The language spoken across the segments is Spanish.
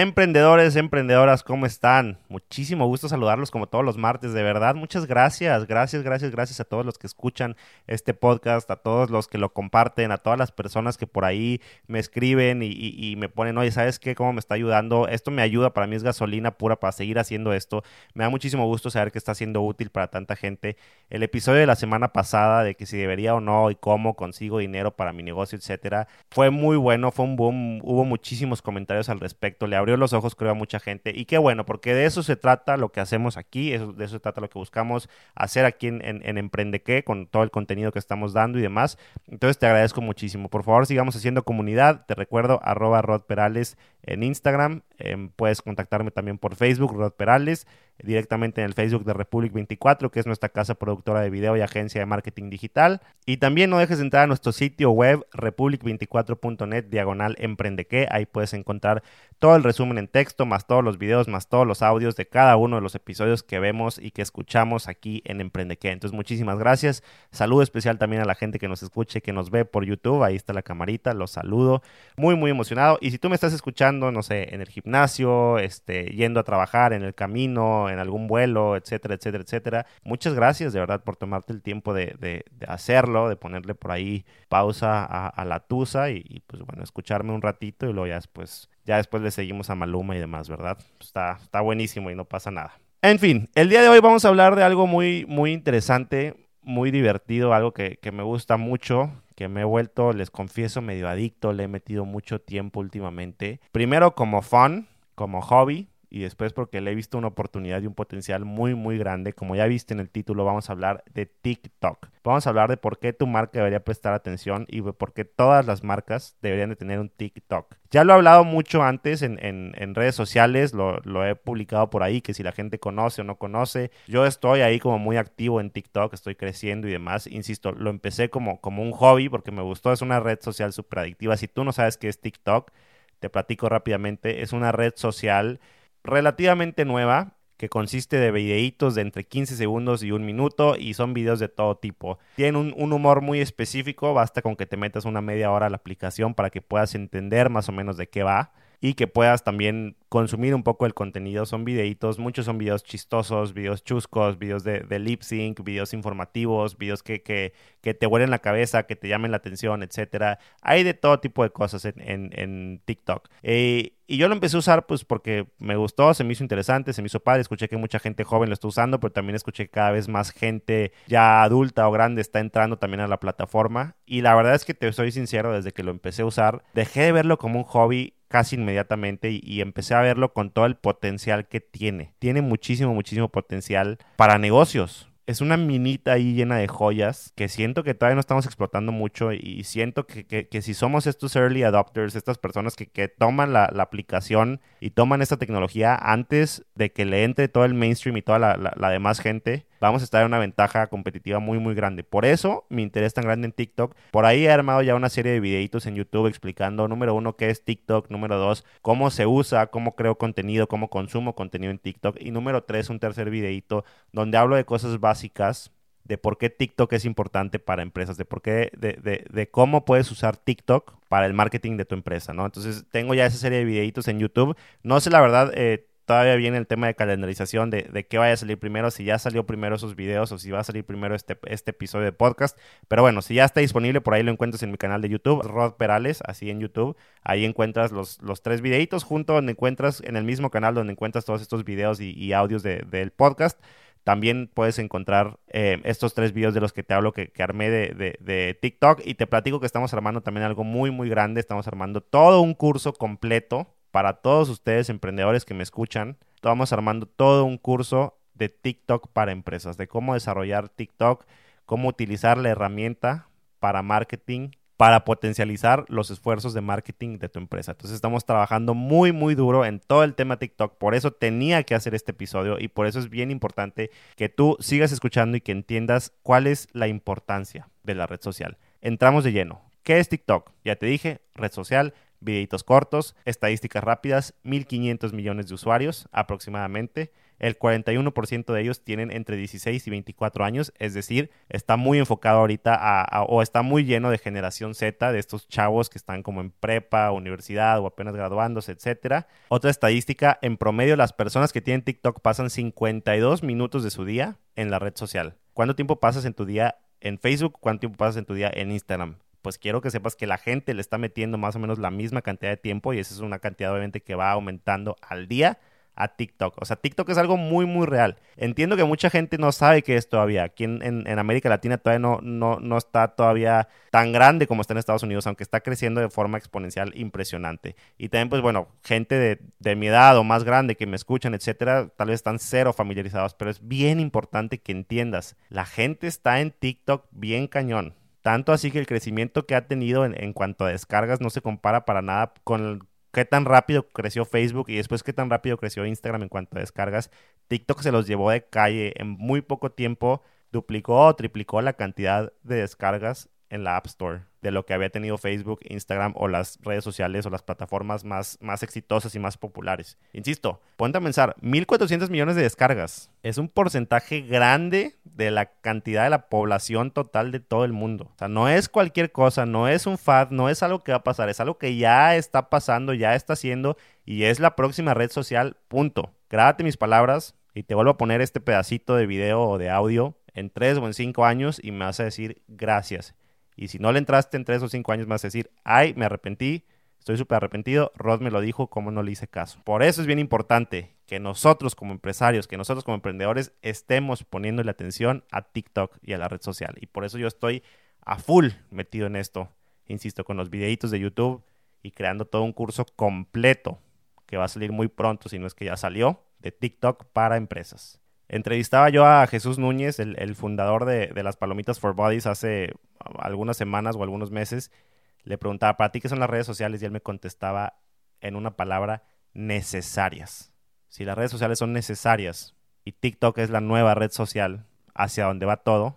Emprendedores, emprendedoras, ¿cómo están? Muchísimo gusto saludarlos como todos los martes, de verdad. Muchas gracias, gracias, gracias, gracias a todos los que escuchan este podcast, a todos los que lo comparten, a todas las personas que por ahí me escriben y, me ponen, oye, ¿sabes qué? ¿Cómo me está ayudando? Esto me ayuda, para mí es gasolina pura para seguir haciendo esto. Me da muchísimo gusto saber que está siendo útil para tanta gente. El episodio de la semana pasada de que si debería o no y cómo consigo dinero para mi negocio, etcétera, fue muy bueno, fue un boom, hubo muchísimos comentarios al respecto. Le abrió los ojos, creo, a mucha gente. Y qué bueno, porque de eso se trata lo que hacemos aquí, de eso se trata lo que buscamos hacer aquí en, en, Emprende qué, con todo el contenido que estamos dando y demás. Entonces te agradezco muchísimo. Por favor, sigamos haciendo comunidad. Te recuerdo, arroba Rod Perales en Instagram. Em, puedes contactarme también por Facebook, Rod Perales directamente en el Facebook de Republic 24, que es nuestra casa productora de video y agencia de marketing digital. Y también no dejes de entrar a nuestro sitio web republic24.net diagonal emprendeque. Ahí puedes encontrar todo el resumen en texto, más todos los videos, más todos los audios de cada uno de los episodios que vemos y que escuchamos aquí en Emprendeque. Entonces, muchísimas gracias. Saludo especial también a la gente que nos escuche, que nos ve por YouTube. Ahí está la camarita, los saludo. Muy, muy emocionado. Y si tú me estás escuchando, no sé, en el gimnasio, este, yendo a trabajar, en el camino, en algún vuelo, etcétera, etcétera, etcétera. Muchas gracias de verdad por tomarte el tiempo de, hacerlo, de ponerle por ahí pausa a, la tusa y, pues bueno, escucharme un ratito y luego ya después, ya después le seguimos a Maluma y demás, ¿verdad? Está, está buenísimo y no pasa nada. En fin, el día de hoy vamos a hablar de algo muy, muy interesante, muy divertido, algo que, que me gusta mucho, que me he vuelto, les confieso, medio adicto, le he metido mucho tiempo últimamente. Primero como fun, como hobby, y después porque le he visto una oportunidad y un potencial muy muy grande. Como ya viste en el título, vamos a hablar de TikTok. Vamos a hablar de por qué tu marca debería prestar atención y por qué todas las marcas deberían de tener un TikTok. Ya lo he hablado mucho antes en, en, redes sociales, lo, lo, he publicado por ahí, que si la gente conoce o no conoce. Yo estoy ahí como muy activo en TikTok, estoy creciendo y demás. Insisto, lo empecé como, como un hobby porque me gustó, es una red social súper adictiva. Si tú no sabes qué es TikTok, te platico rápidamente, es una red social relativamente nueva que consiste de videitos de entre 15 segundos y un minuto y son videos de todo tipo. Tienen un, un, humor muy específico, basta con que te metas una media hora a la aplicación para que puedas entender más o menos de qué va y que puedas también consumir un poco el contenido. Son videitos, muchos son videos chistosos, videos chuscos, videos de, lip sync, videos informativos, videos que, que, que, te huelen la cabeza, que te llamen la atención, etcétera. Hay de todo tipo de cosas en, en, TikTok. Eh, y yo lo empecé a usar pues porque me gustó, se me hizo interesante, se me hizo padre. Escuché que mucha gente joven lo está usando, pero también escuché que cada vez más gente ya adulta o grande está entrando también a la plataforma. Y la verdad es que te soy sincero, desde que lo empecé a usar, dejé de verlo como un hobby casi inmediatamente y, empecé a verlo con todo el potencial que tiene. Tiene muchísimo, muchísimo potencial para negocios es una minita ahí llena de joyas que siento que todavía no estamos explotando mucho y siento que, que, si somos estos early adopters, estas personas que, que toman la, la, aplicación y toman esta tecnología antes de que le entre todo el mainstream y toda la, la, demás gente, vamos a estar en una ventaja competitiva muy muy grande. Por eso mi interés tan grande en TikTok. Por ahí he armado ya una serie de videitos en YouTube explicando, número uno, qué es TikTok, número dos, cómo se usa, cómo creo contenido, cómo consumo contenido en TikTok y número tres, un tercer videito donde hablo de cosas básicas de por qué TikTok es importante para empresas, de por qué, de, de, cómo puedes usar TikTok para el marketing de tu empresa, ¿no? Entonces, tengo ya esa serie de videitos en YouTube. No sé la verdad, eh, todavía viene el tema de calendarización de, de, qué vaya a salir primero, si ya salió primero esos videos o si va a salir primero este, este episodio de podcast. Pero bueno, si ya está disponible, por ahí lo encuentras en mi canal de YouTube, Rod Perales, así en YouTube. Ahí encuentras los, tres videitos junto donde encuentras, en el mismo canal donde encuentras todos estos videos y, audios de, del podcast. También puedes encontrar eh, estos tres videos de los que te hablo que, armé de, de, TikTok y te platico que estamos armando también algo muy, muy grande. Estamos armando todo un curso completo para todos ustedes emprendedores que me escuchan. Estamos armando todo un curso de TikTok para empresas, de cómo desarrollar TikTok, cómo utilizar la herramienta para marketing para potencializar los esfuerzos de marketing de tu empresa. Entonces estamos trabajando muy, muy duro en todo el tema TikTok. Por eso tenía que hacer este episodio y por eso es bien importante que tú sigas escuchando y que entiendas cuál es la importancia de la red social. Entramos de lleno. ¿Qué es TikTok? Ya te dije, red social, videitos cortos, estadísticas rápidas, 1.500 millones de usuarios aproximadamente. el 41% de ellos tienen entre 16 y 24 años, es decir, está muy enfocado ahorita a, o está muy lleno de generación Z, de estos chavos que están como en prepa, universidad o apenas graduándose, etcétera. Otra estadística, en promedio las personas que tienen TikTok pasan 52 minutos de su día en la red social. ¿Cuánto tiempo pasas en tu día en Facebook? ¿Cuánto tiempo pasas en tu día en Instagram? Pues quiero que sepas que la gente le está metiendo más o menos la misma cantidad de tiempo y esa es una cantidad obviamente que va aumentando al día a TikTok. O sea, TikTok es algo muy, muy real. Entiendo que mucha gente no sabe qué es todavía. Aquí en, América Latina todavía no, no, no, está todavía tan grande como está en Estados Unidos, aunque está creciendo de forma exponencial impresionante. Y también, pues bueno, gente de, de mi edad o más grande que me escuchan, etcétera, tal vez están cero familiarizados, pero es bien importante que entiendas. La gente está en TikTok bien cañón. Tanto así que el crecimiento que ha tenido en, cuanto a descargas no se compara para nada con, qué tan rápido creció Facebook y después qué tan rápido creció Instagram en cuanto a descargas. TikTok se los llevó de calle en muy poco tiempo, duplicó o triplicó la cantidad de descargas en la App Store de lo que había tenido Facebook, Instagram o las redes sociales o las plataformas más, más exitosas y más populares. Insisto, ponte a pensar, 1.400 millones de descargas. Es un porcentaje grande de la cantidad de la población total de todo el mundo. O sea, no es cualquier cosa, no es un fad, no es algo que va a pasar, es algo que ya está pasando, ya está haciendo y es la próxima red social, punto. Grábate mis palabras y te vuelvo a poner este pedacito de video o de audio en tres o en cinco años y me vas a decir gracias. Y si no le entraste en tres o cinco años, más decir, ay, me arrepentí, estoy súper arrepentido, Rod me lo dijo, ¿cómo no le hice caso? Por eso es bien importante que nosotros como empresarios, que nosotros como emprendedores estemos poniéndole atención a TikTok y a la red social. Y por eso yo estoy a full metido en esto, insisto, con los videitos de YouTube y creando todo un curso completo que va a salir muy pronto, si no es que ya salió, de TikTok para empresas. Entrevistaba yo a Jesús Núñez, el, fundador de, las Palomitas for Bodies, hace algunas semanas o algunos meses. Le preguntaba, ¿para ti qué son las redes sociales? Y él me contestaba en una palabra, necesarias. Si las redes sociales son necesarias y TikTok es la nueva red social hacia donde va todo,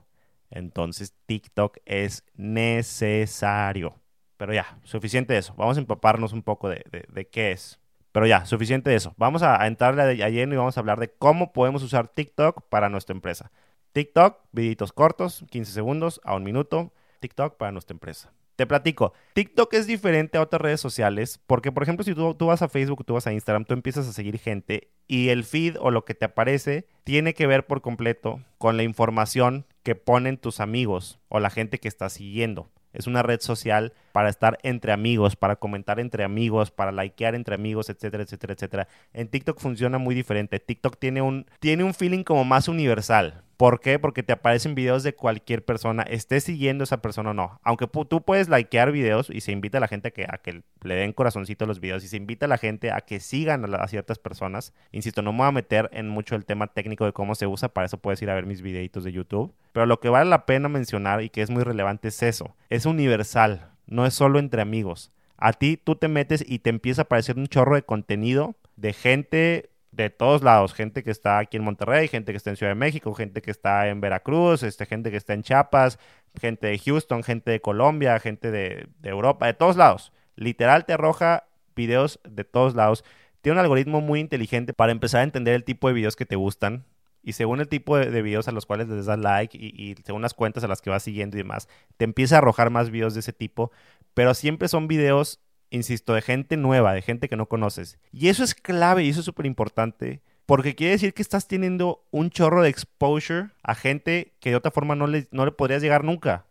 entonces TikTok es necesario. Pero ya, suficiente de eso. Vamos a empaparnos un poco de, de qué es. Pero ya, suficiente de eso. Vamos a, entrarle a lleno y vamos a hablar de cómo podemos usar TikTok para nuestra empresa. TikTok, videitos cortos, 15 segundos a un minuto. TikTok para nuestra empresa. Te platico, TikTok es diferente a otras redes sociales porque, por ejemplo, si tú, tú, vas a Facebook, tú vas a Instagram, tú empiezas a seguir gente y el feed o lo que te aparece tiene que ver por completo con la información que ponen tus amigos o la gente que está siguiendo. Es una red social para estar entre amigos, para comentar entre amigos, para likear entre amigos, etcétera, etcétera, etcétera. En TikTok funciona muy diferente. TikTok tiene un, tiene un feeling como más universal. ¿Por qué? Porque te aparecen videos de cualquier persona, estés siguiendo a esa persona o no. Aunque tú puedes likear videos y se invita a la gente a que, a que le den corazoncito a los videos y se invita a la gente a que sigan a, ciertas personas. Insisto, no me voy a meter en mucho el tema técnico de cómo se usa, para eso puedes ir a ver mis videitos de YouTube. Pero lo que vale la pena mencionar y que es muy relevante es eso. Es universal, no es solo entre amigos. A ti tú te metes y te empieza a aparecer un chorro de contenido de gente de todos lados, gente que está aquí en Monterrey, gente que está en Ciudad de México, gente que está en Veracruz, este, gente que está en Chiapas, gente de Houston, gente de Colombia, gente de, Europa, de todos lados. Literal te arroja videos de todos lados. Tiene un algoritmo muy inteligente para empezar a entender el tipo de videos que te gustan. Y según el tipo de, videos a los cuales les das like y, y, según las cuentas a las que vas siguiendo y demás, te empieza a arrojar más videos de ese tipo. Pero siempre son videos insisto, de gente nueva, de gente que no conoces. Y eso es clave y eso es súper importante. Porque quiere decir que estás teniendo un chorro de exposure a gente que de otra forma no le, no le podrías llegar nunca.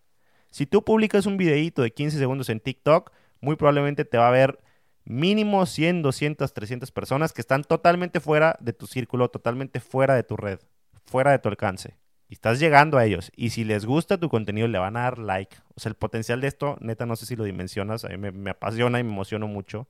Si tú publicas un videíto de 15 segundos en TikTok, muy probablemente te va a ver mínimo 100, 200, 300 personas que están totalmente fuera de tu círculo, totalmente fuera de tu red, fuera de tu alcance y estás llegando a ellos y si les gusta tu contenido le van a dar like. O sea, el potencial de esto, neta, no sé si lo dimensionas, a mí me, apasiona y me emociono mucho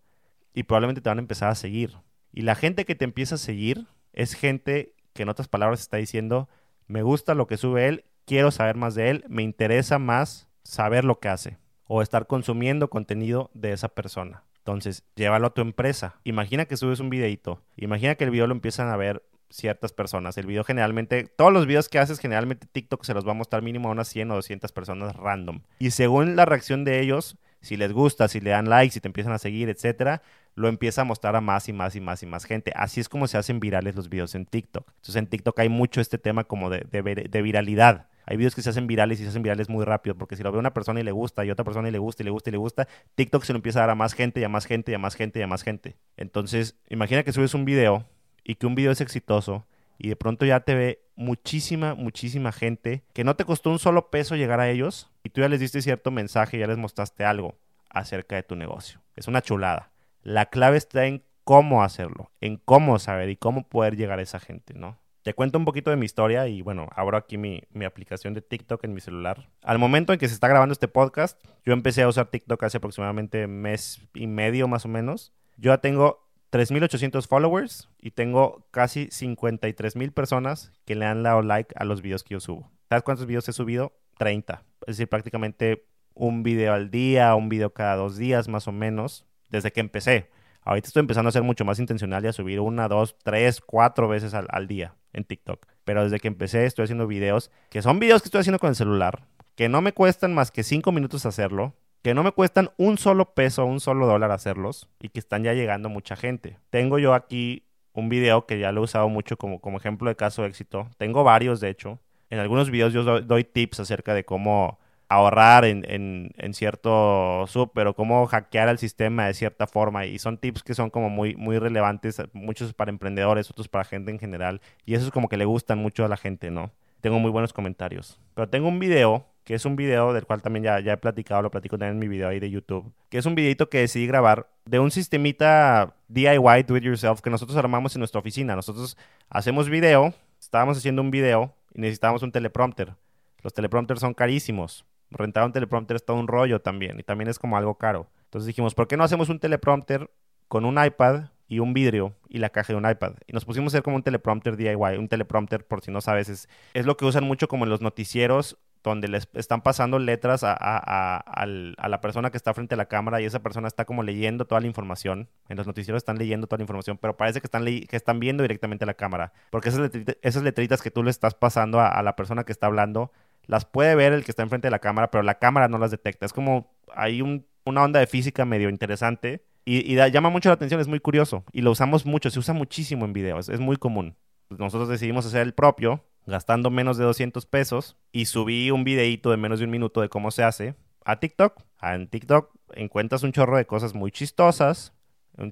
y probablemente te van a empezar a seguir. Y la gente que te empieza a seguir es gente que en otras palabras está diciendo, me gusta lo que sube él, quiero saber más de él, me interesa más saber lo que hace o estar consumiendo contenido de esa persona. Entonces, llévalo a tu empresa. Imagina que subes un videito. Imagina que el video lo empiezan a ver ciertas personas. El video generalmente, todos los videos que haces, generalmente TikTok se los va a mostrar mínimo a unas 100 o 200 personas random. Y según la reacción de ellos, si les gusta, si le dan like, si te empiezan a seguir, etcétera, lo empieza a mostrar a más y más y más y más gente. Así es como se hacen virales los videos en TikTok. Entonces en TikTok hay mucho este tema como de, de, viralidad. Hay videos que se hacen virales y se hacen virales muy rápido, porque si lo ve una persona y le gusta, y otra persona y le gusta, y le gusta, y le gusta, TikTok se lo empieza a dar a más gente, y a más gente, y a más gente, y a más gente. Entonces, imagina que subes un video y que un video es exitoso, y de pronto ya te ve muchísima, muchísima gente que no te costó un solo peso llegar a ellos, y tú ya les diste cierto mensaje, ya les mostraste algo acerca de tu negocio. Es una chulada. La clave está en cómo hacerlo, en cómo saber y cómo poder llegar a esa gente, ¿no? Te cuento un poquito de mi historia y bueno, abro aquí mi, aplicación de TikTok en mi celular. Al momento en que se está grabando este podcast, yo empecé a usar TikTok hace aproximadamente mes y medio más o menos. Yo ya tengo 3.800 followers y tengo casi 53.000 personas que le han dado like a los videos que yo subo. ¿Sabes cuántos videos he subido? 30. Es decir, prácticamente un video al día, un video cada dos días más o menos desde que empecé. Ahorita estoy empezando a ser mucho más intencional y a subir una, dos, tres, cuatro veces al, día en TikTok. Pero desde que empecé estoy haciendo videos, que son videos que estoy haciendo con el celular, que no me cuestan más que cinco minutos hacerlo, que no me cuestan un solo peso, un solo dólar hacerlos y que están ya llegando mucha gente. Tengo yo aquí un video que ya lo he usado mucho como, como ejemplo de caso de éxito. Tengo varios, de hecho. En algunos videos yo doy tips acerca de cómo ahorrar en, en, en, cierto sub, pero cómo hackear el sistema de cierta forma. Y son tips que son como muy, muy relevantes, muchos para emprendedores, otros para gente en general. Y eso es como que le gustan mucho a la gente, ¿no? Tengo muy buenos comentarios. Pero tengo un video, que es un video del cual también ya, ya he platicado, lo platico también en mi video ahí de YouTube, que es un videito que decidí grabar de un sistemita DIY, do it yourself, que nosotros armamos en nuestra oficina. Nosotros hacemos video, estábamos haciendo un video y necesitábamos un teleprompter. Los teleprompters son carísimos rentar un teleprompter es todo un rollo también y también es como algo caro. Entonces dijimos, ¿por qué no hacemos un teleprompter con un iPad y un vidrio y la caja de un iPad? Y nos pusimos a hacer como un teleprompter DIY. Un teleprompter, por si no sabes, es, es lo que usan mucho como en los noticieros donde les están pasando letras a, a, la persona que está frente a la cámara y esa persona está como leyendo toda la información. En los noticieros están leyendo toda la información, pero parece que están, que están viendo directamente a la cámara. Porque esas letritas, esas letritas que tú le estás pasando a, la persona que está hablando las puede ver el que está enfrente de la cámara, pero la cámara no las detecta. Es como hay una onda de física medio interesante y, llama mucho la atención, es muy curioso y lo usamos mucho, se usa muchísimo en videos, es muy común. Nosotros decidimos hacer el propio, gastando menos de 200 pesos y subí un videíto de menos de un minuto de cómo se hace a TikTok. En TikTok encuentras un chorro de cosas muy chistosas,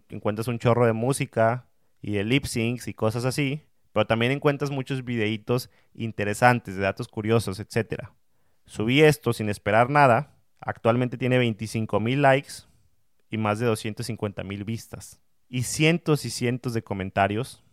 encuentras un chorro de música y de lip syncs y cosas así. Pero también encuentras muchos videitos interesantes, de datos curiosos, etc. Subí esto sin esperar nada. Actualmente tiene 25 mil likes y más de 250 mil vistas. Y cientos y cientos de comentarios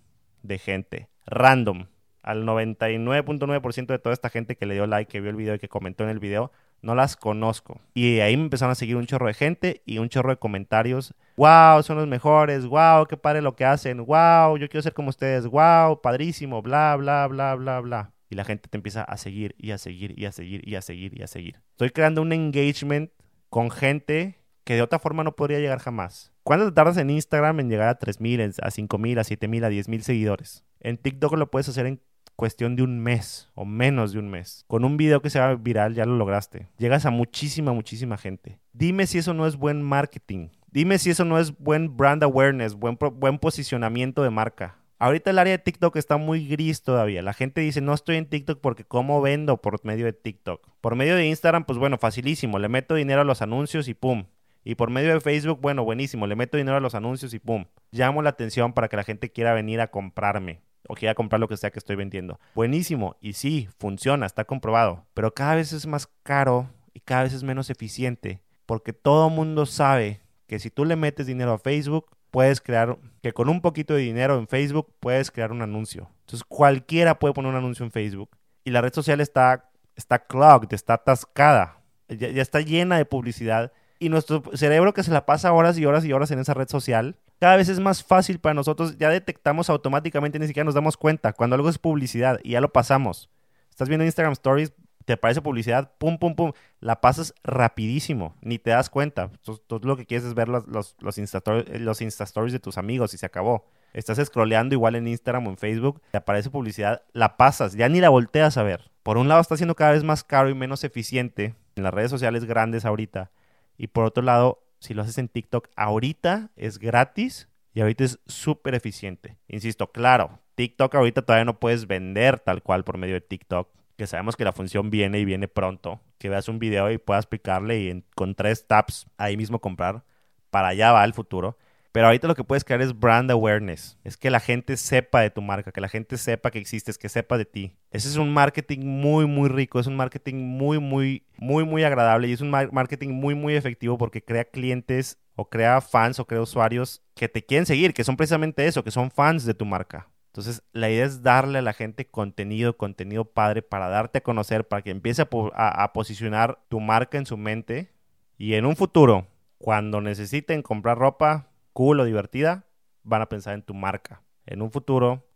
de gente random. Al 99.9% de toda esta gente que le dio like, que vio el video y que comentó en el video, no las conozco. Y ahí me empezaron a seguir un chorro de gente y un chorro de comentarios. ¡Wow! Son los mejores. ¡Wow! ¡Qué padre lo que hacen! ¡Wow! Yo quiero ser como ustedes. ¡Wow! Padrísimo. Bla, bla, bla, bla, bla. Y la gente te empieza a seguir y a seguir y a seguir y a seguir y a seguir. Estoy creando un engagement con gente que de otra forma no podría llegar jamás. ¿Cuánto te tardas en Instagram en llegar a 3.000, a 5.000, a 7.000, a 10.000 seguidores? En TikTok lo puedes hacer en cuestión de un mes o menos de un mes. Con un video que se va viral ya lo lograste. Llegas a muchísima, muchísima gente. Dime si eso no es buen marketing. Dime si eso no es buen brand awareness, buen, buen posicionamiento de marca. Ahorita el área de TikTok está muy gris todavía. La gente dice, no estoy en TikTok porque ¿cómo vendo por medio de TikTok? Por medio de Instagram, pues bueno, facilísimo. Le meto dinero a los anuncios y pum. Y por medio de Facebook, bueno, buenísimo. Le meto dinero a los anuncios y pum. Llamo la atención para que la gente quiera venir a comprarme o quiera comprar lo que sea que estoy vendiendo. Buenísimo. Y sí, funciona, está comprobado. Pero cada vez es más caro y cada vez es menos eficiente. Porque todo mundo sabe que si tú le metes dinero a Facebook, puedes crear, que con un poquito de dinero en Facebook puedes crear un anuncio. Entonces cualquiera puede poner un anuncio en Facebook. Y la red social está, está clogged, está atascada. ya está llena de publicidad. Y nuestro cerebro que se la pasa horas y horas y horas en esa red social cada vez es más fácil para nosotros, ya detectamos automáticamente, ni siquiera nos damos cuenta. Cuando algo es publicidad y ya lo pasamos. Estás viendo Instagram Stories, te aparece publicidad, pum, pum, pum, la pasas rapidísimo, ni te das cuenta. Tú, lo que quieres es ver los, los, los, Insta los Stories de tus amigos y se acabó. Estás scrolleando igual en Instagram o en Facebook, te aparece publicidad, la pasas, ya ni la volteas a ver. Por un lado está siendo cada vez más caro y menos eficiente en las redes sociales grandes ahorita Y por otro lado, si lo haces en TikTok, ahorita es gratis y ahorita es súper eficiente. Insisto, claro, TikTok ahorita todavía no puedes vender tal cual por medio de TikTok, que sabemos que la función viene y viene pronto, que veas un video y puedas picarle y con tres taps ahí mismo comprar. Para allá va el futuro. Pero ahorita lo que puedes crear es brand awareness. Es que la gente sepa de tu marca, que la gente sepa que existes, que sepa de ti. Ese es un marketing muy, muy rico. Es un marketing muy, muy, muy, muy agradable. Y es un marketing muy, muy efectivo porque crea clientes o crea fans o crea usuarios que te quieren seguir, que son precisamente eso, que son fans de tu marca. Entonces, la idea es darle a la gente contenido, contenido padre para darte a conocer, para que empiece a, a posicionar tu marca en su mente. Y en un futuro, cuando necesiten comprar ropa, cool o divertida, van a pensar en tu marca. En un futuro,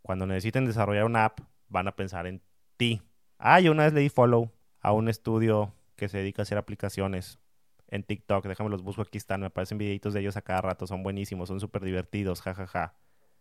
cuando necesiten desarrollar una app, van a pensar en ti. Ah, yo una vez le di follow a un estudio que se dedica a hacer aplicaciones en TikTok. Déjame los busco aquí están. Me aparecen videitos de ellos a cada rato. Son buenísimos, son súper divertidos. Ja, ja, ja.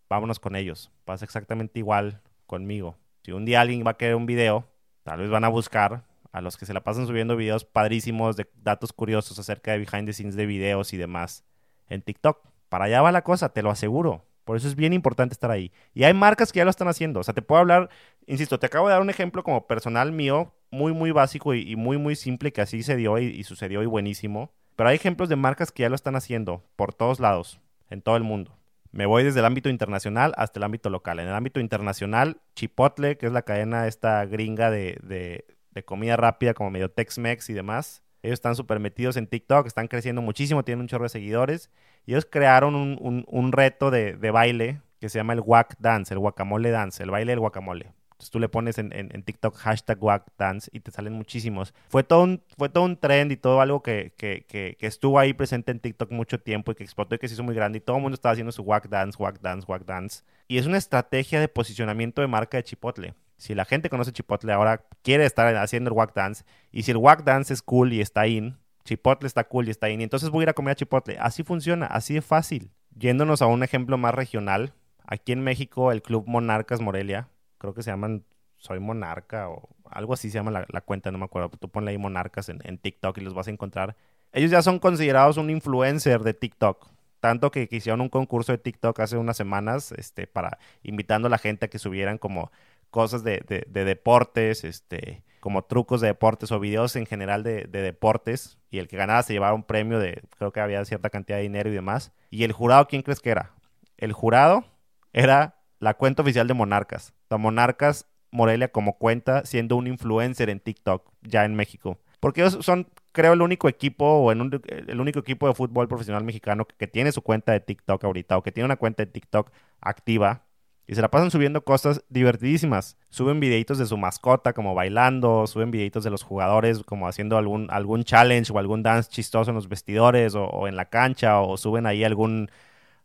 Vámonos con ellos. Pasa exactamente igual conmigo. Si un día alguien va a querer un video, tal vez van a buscar a los que se la pasan subiendo videos padrísimos de datos curiosos acerca de behind the scenes de videos y demás en TikTok. Para allá va la cosa, te lo aseguro. Por eso es bien importante estar ahí. Y hay marcas que ya lo están haciendo. O sea, te puedo hablar, insisto, te acabo de dar un ejemplo como personal mío, muy, muy básico y, muy, muy simple, que así se dio y, sucedió y buenísimo. Pero hay ejemplos de marcas que ya lo están haciendo por todos lados, en todo el mundo. Me voy desde el ámbito internacional hasta el ámbito local. En el ámbito internacional, Chipotle, que es la cadena esta gringa de, de, de comida rápida como medio Tex-Mex y demás, ellos están súper metidos en TikTok, están creciendo muchísimo, tienen un chorro de seguidores. Y ellos crearon un, reto de, baile que se llama el Wack Dance, el guacamole dance, el baile del guacamole. Entonces tú le pones en, TikTok hashtag Wack Dance y te salen muchísimos. Fue todo un, fue todo un trend y todo algo que, que, estuvo ahí presente en TikTok mucho tiempo y que explotó y que se hizo muy grande. Y todo el mundo estaba haciendo su Wack Dance, Wack Dance, Wack Dance. Y es una estrategia de posicionamiento de marca de Chipotle. Si la gente conoce Chipotle ahora, quiere estar haciendo el Wack Dance. Y si el Wack Dance es cool y está in, Chipotle está cool y está in, y entonces voy a ir a comer a Chipotle. Así funciona, así de fácil. Yéndonos a un ejemplo más regional, aquí en México el Club Monarcas Morelia, creo que se llaman Soy Monarca o algo así se llama la, cuenta, no me acuerdo. Tú ponle ahí Monarcas en, TikTok y los vas a encontrar. Ellos ya son considerados un influencer de TikTok. Tanto que, que hicieron un concurso de TikTok hace unas semanas, este, para invitando a la gente a que subieran como cosas de, de, deportes, este, como trucos de deportes o videos en general de, de, deportes. Y el que ganaba se llevaba un premio de, creo que había cierta cantidad de dinero y demás. Y el jurado, ¿quién crees que era? El jurado era la cuenta oficial de Monarcas. O Monarcas Morelia como cuenta siendo un influencer en TikTok ya en México. Porque ellos son, creo, el único equipo o el único equipo de fútbol profesional mexicano que, que tiene su cuenta de TikTok ahorita o que tiene una cuenta de TikTok activa y se la pasan subiendo cosas divertidísimas. Suben videitos de su mascota como bailando, suben videitos de los jugadores como haciendo algún, algún challenge o algún dance chistoso en los vestidores o, en la cancha o suben ahí algún,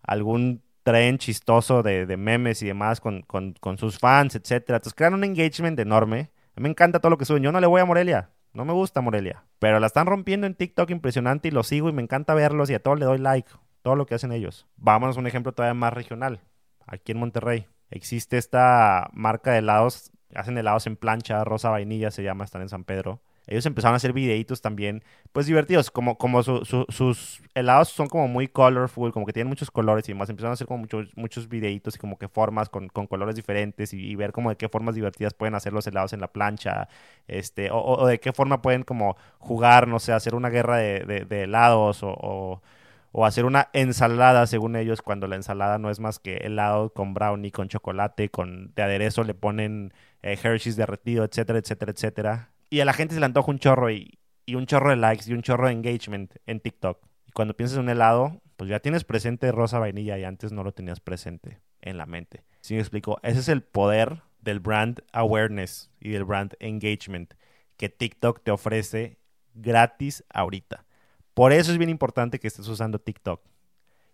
algún tren chistoso de, memes y demás con, sus fans, etcétera. Entonces crean un engagement enorme. A mí me encanta todo lo que suben. Yo no le voy a Morelia. No me gusta Morelia. Pero la están rompiendo en TikTok impresionante y lo sigo y me encanta verlos y a todos le doy like. Todo lo que hacen ellos. Vámonos a un ejemplo todavía más regional aquí en Monterrey. Existe esta marca de helados, hacen helados en plancha, rosa vainilla se llama, están en San Pedro. Ellos empezaron a hacer videitos también, pues divertidos, como, como sus helados son como muy colorful, como que tienen muchos colores y demás. Empezaron a hacer como muchos, muchos videitos y como que formas con, colores diferentes y, ver como de qué formas divertidas pueden hacer los helados en la plancha, este, o, de qué forma pueden como jugar, no sé, hacer una guerra de, helados o o hacer una ensalada, según ellos, cuando la ensalada no es más que helado con brownie, con chocolate, con de aderezo le ponen eh, Hershey's derretido, etcétera, etcétera, etcétera. Y a la gente se le antoja un chorro y, y un chorro de likes y un chorro de engagement en TikTok. Y cuando piensas en un helado, pues ya tienes presente rosa vainilla y antes no lo tenías presente en la mente. ¿Sí me explico? Ese es el poder del brand awareness y del brand engagement que TikTok te ofrece gratis ahorita. Por eso es bien importante que estés usando TikTok.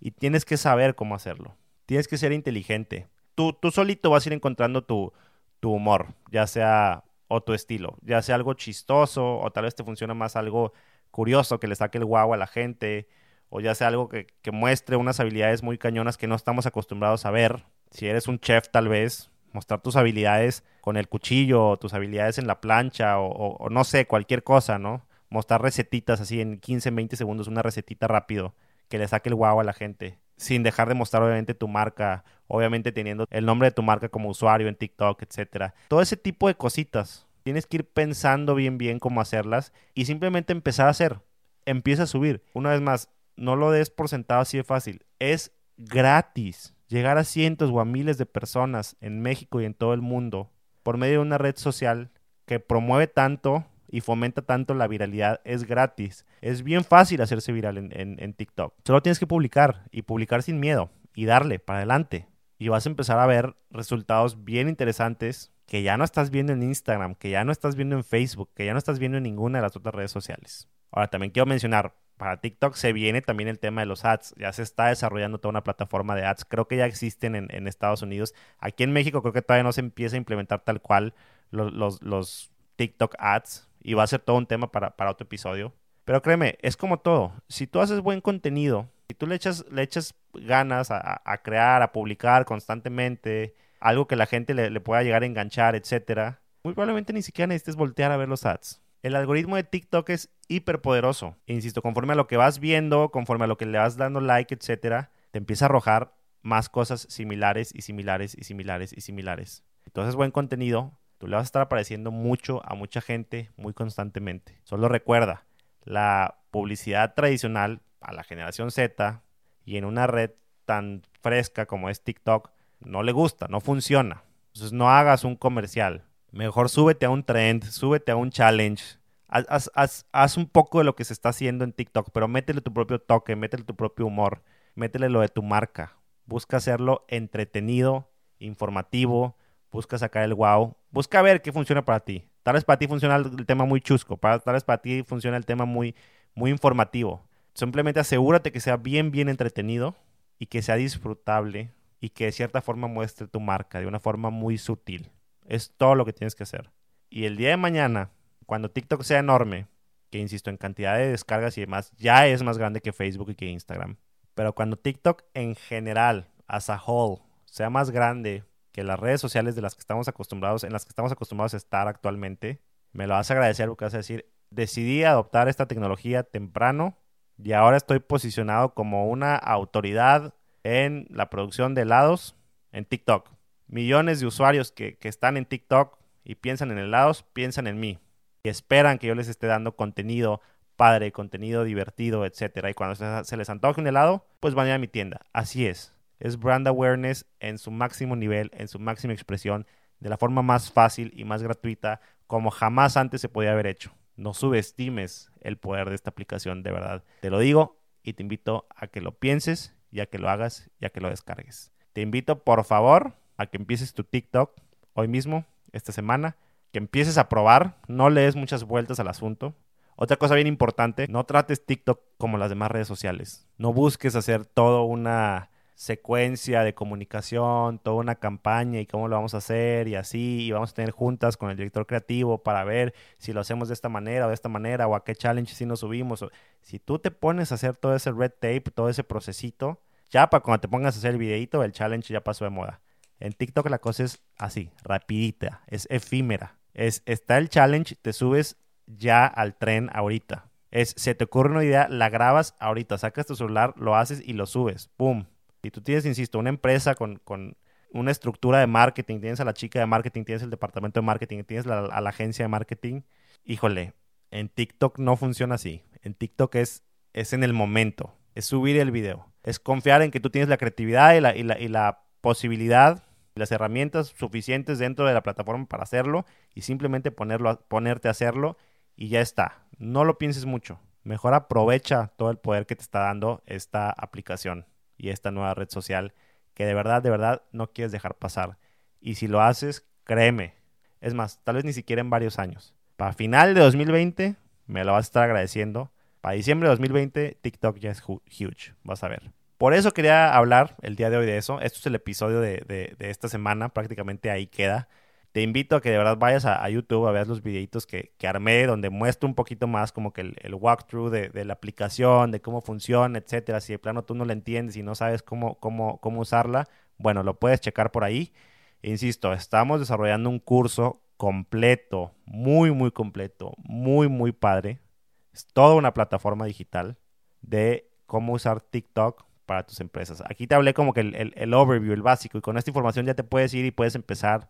Y tienes que saber cómo hacerlo. Tienes que ser inteligente. Tú, tú solito vas a ir encontrando tu, tu humor, ya sea o tu estilo, ya sea algo chistoso o tal vez te funciona más algo curioso que le saque el guau a la gente o ya sea algo que, muestre unas habilidades muy cañonas que no estamos acostumbrados a ver. Si eres un chef tal vez, mostrar tus habilidades con el cuchillo, o tus habilidades en la plancha o, o no sé, cualquier cosa, ¿no? Mostrar recetitas así en 15, 20 segundos, una recetita rápido que le saque el guau a la gente, sin dejar de mostrar obviamente tu marca, obviamente teniendo el nombre de tu marca como usuario en TikTok, etcétera. Todo ese tipo de cositas. Tienes que ir pensando bien bien cómo hacerlas y simplemente empezar a hacer. Empieza a subir. Una vez más, no lo des por sentado así de fácil. Es gratis llegar a cientos o a miles de personas en México y en todo el mundo por medio de una red social que promueve tanto y fomenta tanto la viralidad es gratis. Es bien fácil hacerse viral en, TikTok. Solo tienes que publicar y publicar sin miedo y darle para adelante. Y vas a empezar a ver resultados bien interesantes que ya no estás viendo en Instagram, que ya no estás viendo en Facebook, que ya no estás viendo en ninguna de las otras redes sociales. Ahora también quiero mencionar, para TikTok se viene también el tema de los ads. Ya se está desarrollando toda una plataforma de ads. Creo que ya existen en, Estados Unidos. Aquí en México creo que todavía no se empieza a implementar tal cual los, los, TikTok ads. Y va a ser todo un tema para, otro episodio. Pero créeme, es como todo. Si tú haces buen contenido, si tú le echas, le echas ganas a, crear, a publicar constantemente, algo que la gente le, le pueda llegar a enganchar, etcétera, muy probablemente ni siquiera necesites voltear a ver los ads. El algoritmo de TikTok es hiperpoderoso. E insisto, conforme a lo que vas viendo, conforme a lo que le vas dando like, etcétera, te empieza a arrojar más cosas similares y similares y similares y similares. Entonces, buen contenido, tú le vas a estar apareciendo mucho a mucha gente muy constantemente. Solo recuerda, la publicidad tradicional a la generación Z y en una red tan fresca como es TikTok no le gusta, no funciona. Entonces no hagas un comercial, Mejor súbete a un trend, súbete a un challenge. Haz, un poco de lo que se está haciendo en TikTok, pero métele tu propio toque, métele tu propio humor, métele lo de tu marca. Busca hacerlo entretenido, informativo, busca sacar el wow, busca ver qué funciona para ti. Tal vez para ti funciona el tema muy chusco, tal vez para ti funciona el tema muy, muy informativo. Simplemente asegúrate que sea bien, bien entretenido y que sea disfrutable y que de cierta forma muestre tu marca de una forma muy sutil. Es todo lo que tienes que hacer. Y el día de mañana, cuando TikTok sea enorme, que insisto, en cantidad de descargas y demás, ya es más grande que Facebook y que Instagram. Pero cuando TikTok en general, as a whole, sea más grande que las redes sociales de las que estamos acostumbrados, en las que estamos acostumbrados a estar actualmente, me lo vas a agradecer porque vas a decir, decidí adoptar esta tecnología temprano y ahora estoy posicionado como una autoridad en la producción de helados en TikTok millones de usuarios que, están en TikTok y piensan en helados, piensan en mí. Y esperan que yo les esté dando contenido padre, contenido divertido, etcétera. Y cuando se, les antoje un helado, pues van a ir a mi tienda. Así es. Es brand awareness en su máximo nivel, en su máxima expresión, de la forma más fácil y más gratuita como jamás antes se podía haber hecho. No subestimes el poder de esta aplicación, de verdad. Te lo digo y te invito a que lo pienses y a que lo hagas y a que lo descargues. Te invito, por favor, a que empieces tu TikTok hoy mismo, esta semana, que empieces a probar, no lees muchas vueltas al asunto. Otra cosa bien importante, no trates TikTok como las demás redes sociales. No busques hacer toda una secuencia de comunicación, toda una campaña y cómo lo vamos a hacer y así, y vamos a tener juntas con el director creativo para ver si lo hacemos de esta manera o de esta manera o a qué challenge si nos subimos. Si tú te pones a hacer todo ese red tape, todo ese procesito, ya para cuando te pongas a hacer el videito, el challenge ya pasó de moda. En TikTok la cosa es así, rapidita, es efímera. Es, está el challenge, te subes ya al tren ahorita. Es, se te ocurre una idea, la grabas ahorita, sacas tu celular, lo haces y lo subes. ¡Pum! Y tú tienes, insisto, una empresa con, una estructura de marketing, tienes a la chica de marketing, tienes el departamento de marketing, tienes a la agencia de marketing. Híjole, en TikTok no funciona así. En TikTok es, es en el momento, es subir el video. Es confiar en que tú tienes la creatividad y la, y la, y la posibilidad las herramientas suficientes dentro de la plataforma para hacerlo y simplemente ponerlo, ponerte a hacerlo y ya está. No lo pienses mucho. Mejor aprovecha todo el poder que te está dando esta aplicación y esta nueva red social que de verdad, de verdad no quieres dejar pasar. Y si lo haces, créeme. Es más, tal vez ni siquiera en varios años. Para final de 2020 me lo vas a estar agradeciendo. Para diciembre de 2020 TikTok ya es huge. Vas a ver. Por eso quería hablar el día de hoy de eso. Esto es el episodio de, esta semana, prácticamente ahí queda. Te invito a que de verdad vayas a, YouTube a ver los videitos que, armé, donde muestro un poquito más como que el, walkthrough de, la aplicación, de cómo funciona, etcétera. Si de plano tú no la entiendes y no sabes cómo, cómo, cómo usarla, bueno, lo puedes checar por ahí. Insisto, estamos desarrollando un curso completo, muy, muy completo, muy, muy padre. Es toda una plataforma digital de cómo usar TikTok para tus empresas. Aquí te hablé como que el, el, overview, el básico, y con esta información ya te puedes ir y puedes empezar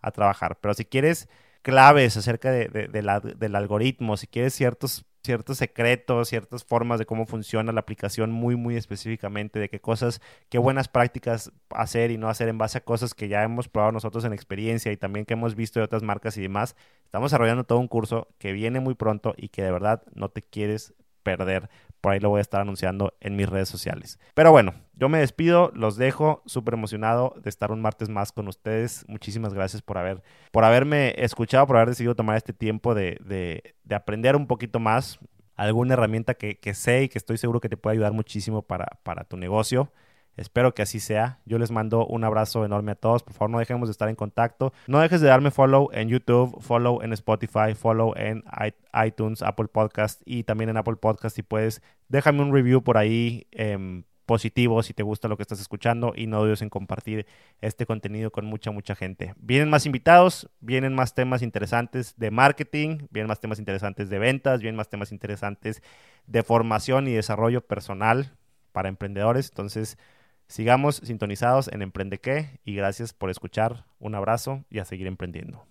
a trabajar. Pero si quieres claves acerca de, del algoritmo, si quieres ciertos, ciertos secretos, ciertas formas de cómo funciona la aplicación muy, muy específicamente, de qué cosas, qué buenas prácticas hacer y no hacer en base a cosas que ya hemos probado nosotros en experiencia y también que hemos visto de otras marcas y demás, estamos desarrollando todo un curso que viene muy pronto y que de verdad no te quieres perder por ahí lo voy a estar anunciando en mis redes sociales. Pero bueno, yo me despido, los dejo, súper emocionado de estar un martes más con ustedes. Muchísimas gracias por, haber, por haberme escuchado, por haber decidido tomar este tiempo de, de, aprender un poquito más alguna herramienta que, que, sé y que estoy seguro que te puede ayudar muchísimo para, para tu negocio. Espero que así sea. Yo les mando un abrazo enorme a todos. Por favor, no dejemos de estar en contacto. No dejes de darme follow en YouTube, follow en Spotify, follow en iTunes, Apple Podcast y también en Apple Podcast. Si puedes, déjame un review por ahí em, positivo si te gusta lo que estás escuchando y no dudes en compartir este contenido con mucha, mucha gente. Vienen más invitados, vienen más temas interesantes de marketing, vienen más temas interesantes de ventas, vienen más temas interesantes de formación y desarrollo personal para emprendedores. Entonces, Sigamos sintonizados en Emprende qué y gracias por escuchar. Un abrazo y a seguir emprendiendo.